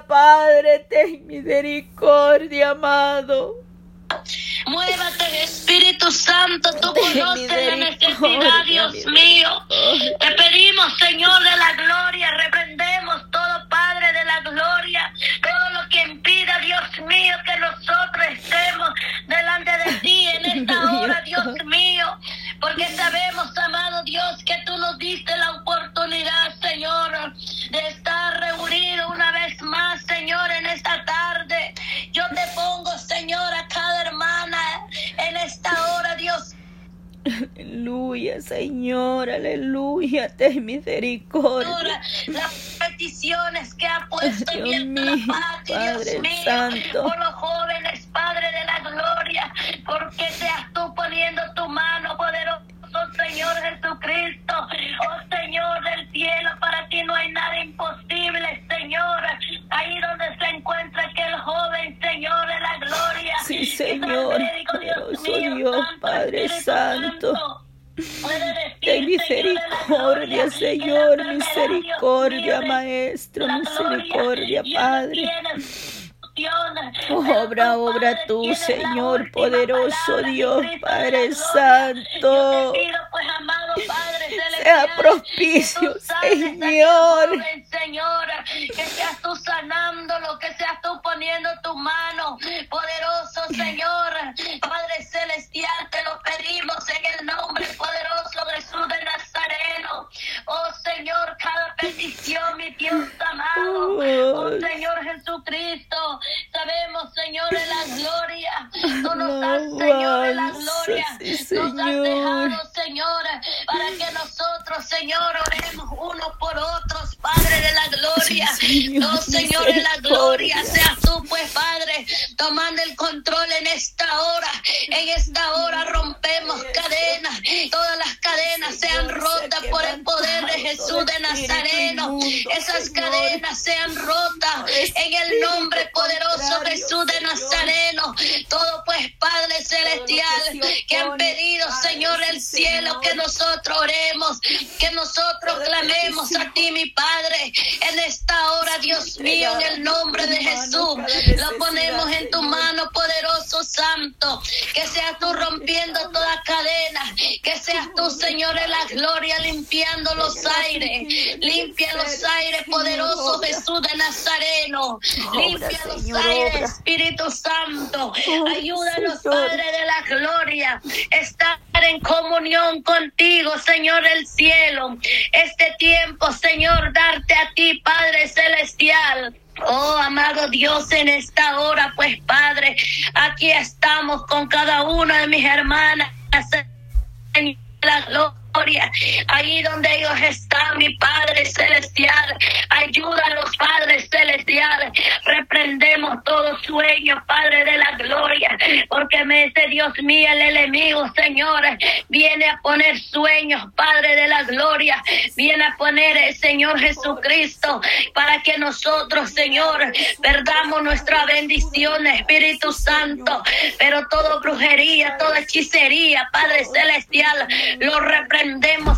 Padre, ten misericordia, amado. Muévate, Espíritu Santo, tú conoces la necesidad, Dios mío. Te pedimos, Señor de la gloria, reprendemos todo Padre de la gloria, todo lo que impida, Dios mío, que nosotros estemos delante de ti en esta hora, Dios mío, porque sabemos, amado Dios, que tú nos diste la oportunidad, Señor, aleluya, ten misericordia. Las peticiones que ha puesto Dios en mío, la Dios Padre mío, Santo. por los jóvenes, Padre de Padre. Tiene solución. Obra, obra Padre, tú, Señor, poderoso Dios, Padre. Santo. Pues, Sea propicio, Señor. Señor, que seas tú sanándolo, que seas tú poniendo tu mano, poderoso Señor, Padre celestial, te lo pedimos en el nombre poderoso de Jesús de Nazareno. Oh Señor, cada petición, mi Dios amado, oh Señor Jesucristo, sabemos, Señor, en la gloria, tú nos das, Señor, en la gloria, nos has dejado, Señor, para que nosotros, Señor, oremos unos por otros, Padre de la gloria. Sí, Señor, Oh, Señor, en la gloria, seas tú, pues, Padre, tomando el control en esta hora. En esta hora rompemos cadenas. Todas las cadenas sean rotas Jesús de Nazareno. Esas cadenas sean rotas en el nombre poderoso de Jesús de Nazareno. Todo, pues, Padre celestial, que han pedido, Señor, el cielo, que nosotros oremos, que nosotros clamemos a ti, mi Padre, en esta hora, Dios mío, en el nombre de Jesús. Lo ponemos en tu mano, poderoso Santo, que seas tú rompiendo que seas tú, Señor, en la gloria, limpiando los aires, limpia los aires, poderoso Jesús de Nazareno, limpia los aires. Espíritu Santo, ayúdanos. Padre de la gloria, estar en comunión contigo, Señor del cielo. Este tiempo, Señor, darte a ti, Padre celestial. Oh, amado Dios, en esta hora, pues, Padre, aquí estamos con cada una de mis hermanas. Señor, la ahí donde ellos están, mi Padre celestial, ayúdalos, Padre celestial, reprendemos todo sueño, Padre de la gloria, porque me dice Dios mío, el enemigo, Señor, viene a poner sueños, Padre de la gloria, viene a poner el Señor Jesucristo, para que nosotros, Señor, perdamos nuestra bendición, Espíritu Santo, pero toda brujería, toda hechicería, Padre celestial, lo reprendemos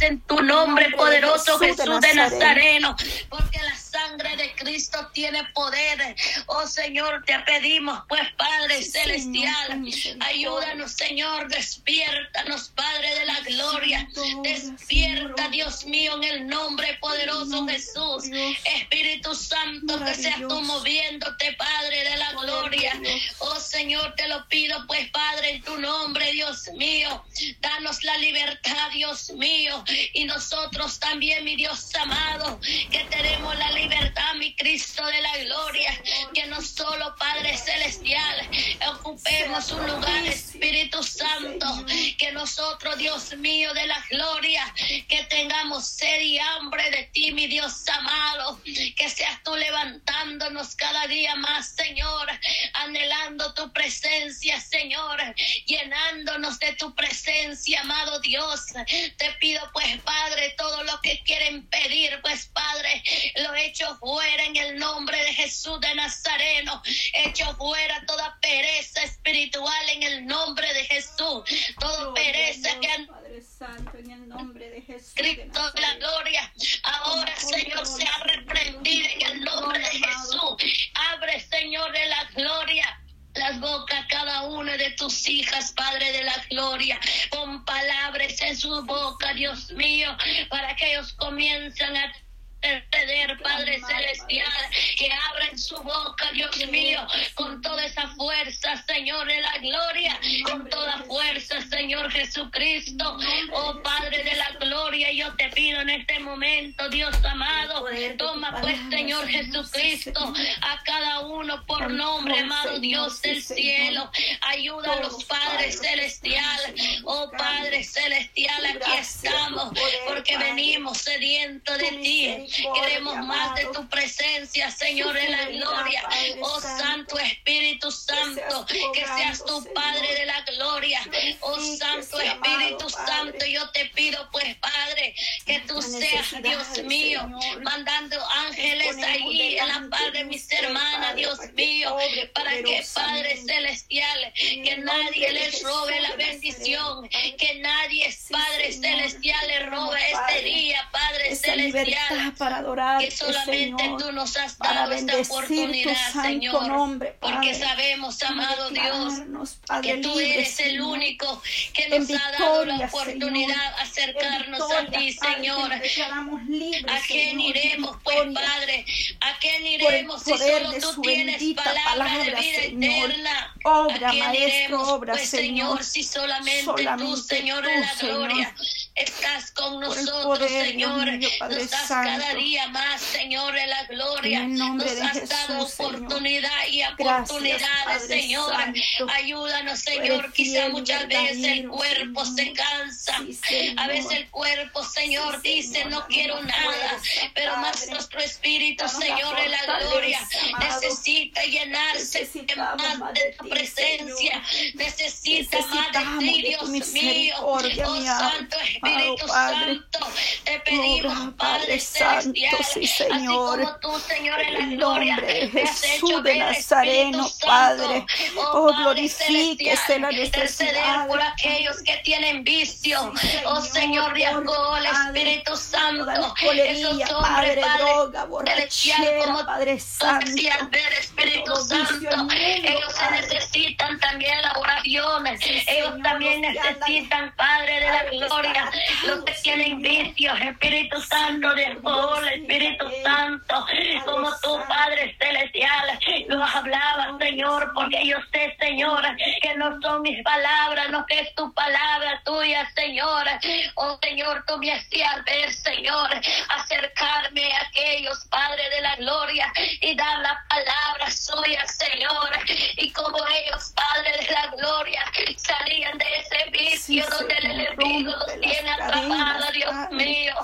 en tu nombre poderoso, Jesús de Nazareno, porque la sangre de Cristo tiene poder. Oh Señor, te pedimos, pues Padre celestial, ayúdanos, Señor, despiértanos, Padre de la gloria, despierta, Dios mío, en el nombre poderoso Jesús, Espíritu Santo, que seas tú moviéndote, Padre de la gloria. Oh Señor, te lo pido, pues Padre, en tu nombre, Dios mío, danos la libertad, Dios mío, y nosotros también, mi Dios amado, que tenemos la libertad, mi Cristo de la gloria, que no solo, Padre celestial, ocupemos un lugar, Espíritu Santo, que nosotros, Dios mío de la gloria, que tengamos sed y hambre de ti, mi Dios amado, que seas tú levantándonos cada día más, Señor, anhelando tu presencia, Señor, llenándonos de tu presencia, amado Dios. Te pido, pues, Padre, todo lo que quieren pedir, pues, Padre, lo echo fuera en el nombre de Jesús de Nazareno. Echo fuera toda pereza espiritual en el nombre de Jesús. Toda pereza que han Santo, en el nombre de Jesús. Cristo de la gloria. tus hijas, Padre de la Gloria, con palabras en su boca, Dios mío, para que ellos comiencen a interceder, Padre Celestial, que abran su boca, Dios mío, con toda esa fuerza, Señor, de la gloria, con toda fuerza, Señor Jesucristo, oh Padre de la gloria, yo te pido en este momento, Dios amado, toma pues, Señor Jesucristo, a cada uno por nombre, amado Dios del cielo, ayuda a los Padres Celestial, oh Padre. Celestial, aquí estamos, porque venimos sedientos de ti. Queremos más de tu presencia, Señor, en la gloria. Oh Santo Espíritu Santo, que seas tu Padre de la gloria. Oh Santo Espíritu Santo, yo te pido pues, Padre, que tú seas, Dios mío, mandando ángeles ahí en la paz de mis hermanas, Dios mío, para que, Padre Celestial, que nadie les robe la bendición, que nadie, Padre Celestial, le robe este día, Padre Celestial para adorar que solamente Señor, tú nos has dado esta oportunidad, Señor. porque sabemos, amado Dios, que tú eres el Único que En nos ha dado la oportunidad de acercarnos En a ti, Señor. ¿A quién en iremos, pues. Padre? ¿A quién iremos si solo tú tienes palabra de vida Señor. eterna? Obra, ¿A quién Maestro, iremos, obra, pues, Señor. Señor, si solamente, tú, Señor, tú, de la Señor. gloria, estás nosotros, poder, Señor? mío, Padre Nos das Santo. cada día más, Señor, de la gloria. En nombre Nos de has Jesús, dado Señor. oportunidad y oportunidades, Señor. Santo. Ayúdanos, Señor. Quizá muchas veces el cuerpo Señor. se cansa. Sí. A veces el cuerpo, Señor, Sí, dice, no quiero nada. Pero más nuestro espíritu, Danos Señor, de la gloria, amado. necesita llenarse más más de tu presencia. Necesita más de ti, Dios mío. Oh Santo Espíritu Padre. Santo, te pedimos, Obra, Padre Santo, sí, así Señor. como tú, Señor, en la el gloria, nombre de Jesús de Nazareno, Espíritu Padre. Santo. Oh, Padre glorifíquese la interceder necesidad. por aquellos que tienen vicio. Sí, oh Señor, de alcohol, Espíritu Santo. Esos Padre, hombres, Padre droga, borrachera, Padre Santo. Espíritu Santo. Ellos se necesitan también la Ellos también necesitan, Padre de la gloria, los que tienen vicios, Espíritu Santo de alcohol, Espíritu. Santo, como tú. Padre celestial, los hablabas, Señor, porque yo sé, Señor, que no son mis palabras, no que es tu palabra tuya, Señor. Oh, Señor, tú me hacías ver, Señor, acercarme a aquellos, Padre de la gloria, y dar la palabra suya, Señor. Y como ellos, Padre de la gloria, salían de ese vicio Sí, donde el enemigo los tiene atrapados, Dios Padre. mío.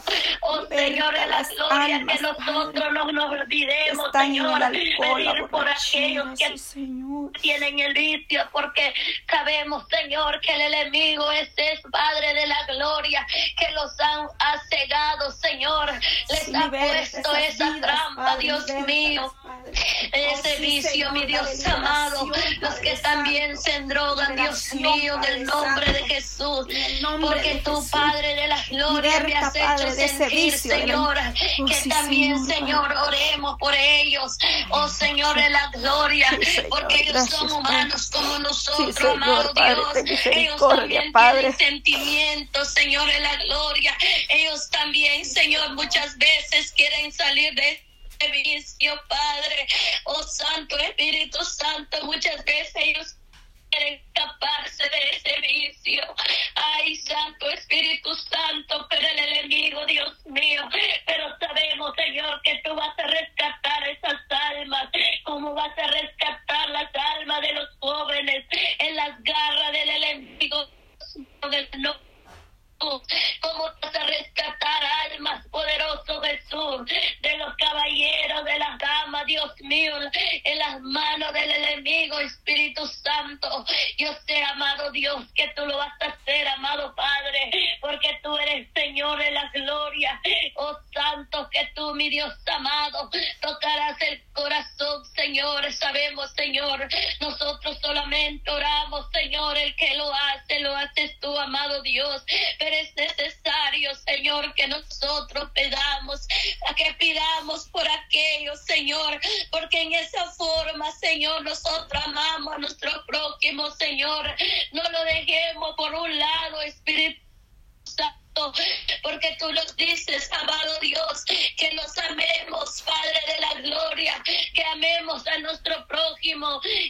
Oh, Señor de la gloria, almas, que nosotros no nos olvidemos, en Señor, pedir por aquellos que Señor. tienen el vicio, porque sabemos, Señor, que el enemigo ese es Padre de la gloria, que los han ha cegado, Señor, les Sí, ha puesto esa vidas, trampa, Padre, Dios mío. Sí, vicio, mi Dios amado, los que también se drogan, Dios mío, en Padre el nombre de. Jesús, porque tú. Padre de la gloria, me has hecho sentir, del- Señor, que también, Señor, oremos por ellos, oh Señor de la gloria, porque ellos son humanos como nosotros, amado Dios, ellos también tienen sentimientos, Señor de la gloria, ellos también, Señor, muchas veces quieren salir de este vicio, Padre, oh Santo Espíritu Santo, muchas veces ellos quieren escaparse de ese vicio. Ay, Santo Espíritu Santo, pero el enemigo, Dios mío, pero sabemos, Señor, que tú vas a rescatar esas almas, como vas a rescatar las almas de los jóvenes en las garras del enemigo. no cómo nosotros solamente oramos, Señor, el que lo hace, lo haces tú, amado Dios. Pero es necesario, Señor, que nosotros pedamos a que pidamos por aquellos, Señor, porque en esa forma, Señor, nosotros amamos a nuestro prójimo, Señor. No lo dejemos por un lado, Espíritu Santo, porque tú nos dices, amado Dios, que nos amemos, Padre de la gloria,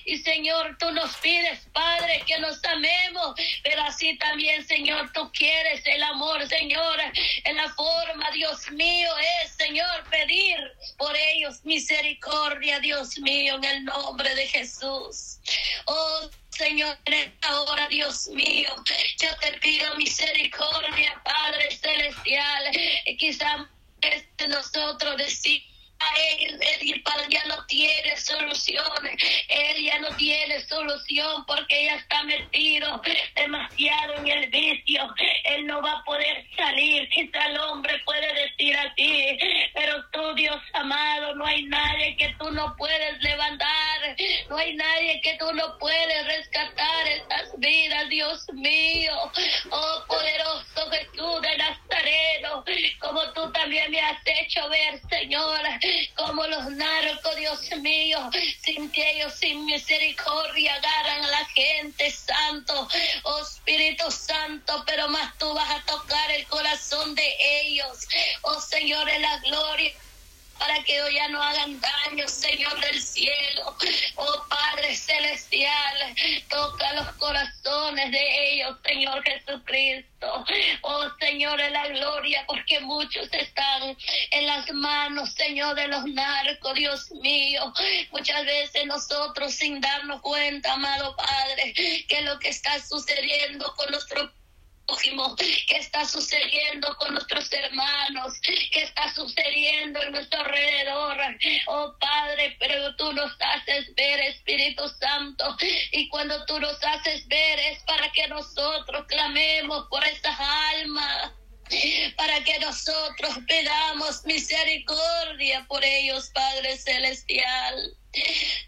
Y Señor, tú nos pides, Padre, que nos amemos, pero así también, Señor, tú quieres el amor, Señor, en la forma, Dios mío, es, Señor, pedir por ellos misericordia, Dios mío, en el nombre de Jesús. Oh, Señor, en esta hora, Dios mío, yo te pido misericordia, Padre Celestial. Y quizá este nosotros decimos. Él, él ya no tiene soluciones, él ya no tiene solución porque ya está metido demasiado en el vicio, él no va a poder salir, quizá el hombre puede decir a ti, pero tú Dios amado, no hay nadie que tú no puedes levantar, no hay nadie que tú no puedes rescatar estas vidas, Dios mío, oh poderoso Jesús me has hecho ver, Señor, como los narcos, Dios mío, sin ellos sin misericordia agarran a la gente, Santo, oh Espíritu Santo, pero más tú vas a tocar el corazón de ellos, oh Señor, en la gloria para que hoy ya no hagan daño, Señor del cielo. Oh Padre Celestial, toca los corazones de ellos, Señor Jesucristo. Oh Señor de la gloria, porque muchos están en las manos, Señor, de los narcos, Dios mío. Muchas veces nosotros sin darnos cuenta, amado Padre, que lo que está sucediendo con nuestro qué está sucediendo con nuestros hermanos, qué está sucediendo en nuestro alrededor. Oh Padre, pero tú nos haces ver, Espíritu Santo, y cuando tú nos haces ver es para que nosotros clamemos por esas almas para que nosotros pedamos misericordia por ellos, Padre Celestial.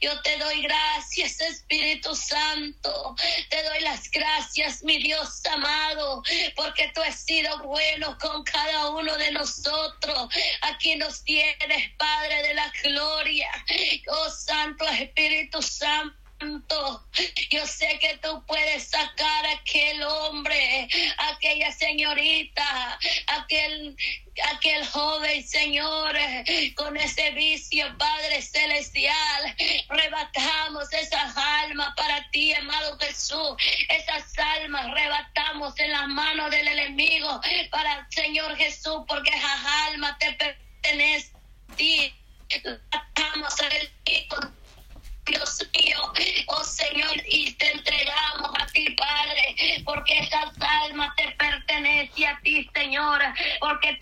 Yo te doy gracias, Espíritu Santo. Te doy las gracias, mi Dios amado, porque tú has sido bueno con cada uno de nosotros. Aquí nos tienes, Padre de la gloria. Oh Santo Espíritu Santo. Yo sé que tú puedes sacar aquel hombre, aquella señorita, aquel aquel joven Señor con ese vicio, Padre celestial. Rebatamos esas almas para ti, amado Jesús. Esas almas rebatamos en las manos del enemigo para Señor Jesús, porque esas almas te pertenecen a ti.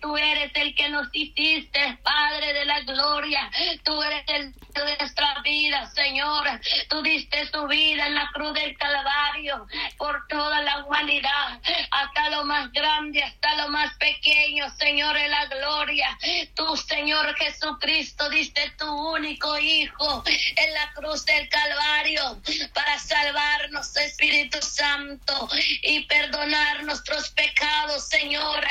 Tú eres el que nos hiciste, Padre de la gloria, tú eres el de nuestra vida, Señor, tú diste tu vida en la cruz del Calvario por toda la humanidad, hasta lo más grande, hasta lo más pequeño, Señor, en la gloria, tú, Señor Jesucristo, diste tu único Hijo en la cruz del Calvario para salvarnos, Espíritu Santo, y perdonar nuestros pecados, Señor.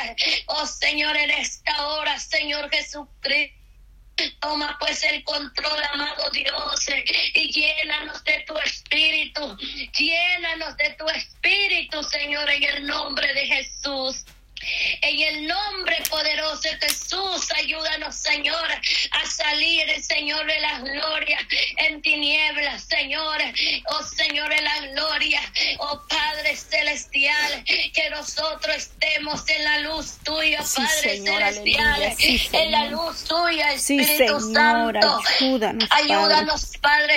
Oh Señor, en esta hora, Señor Jesucristo. Toma pues el control, amado Dios, y llénanos de tu espíritu, llénanos de tu espíritu, Señor, en el nombre de Jesús. En el nombre poderoso de Jesús, ayúdanos, Señor, a salir, Señor, de la gloria en tinieblas, Señor. Oh, Señor, de la gloria. Oh, Padre celestial, que nosotros estemos en la luz tuya, Sí, Padre Señor, celestial. Sí, en la luz tuya, Sí, Espíritu Señor, Santo. ayúdanos, Padre. Ayúdanos, Padre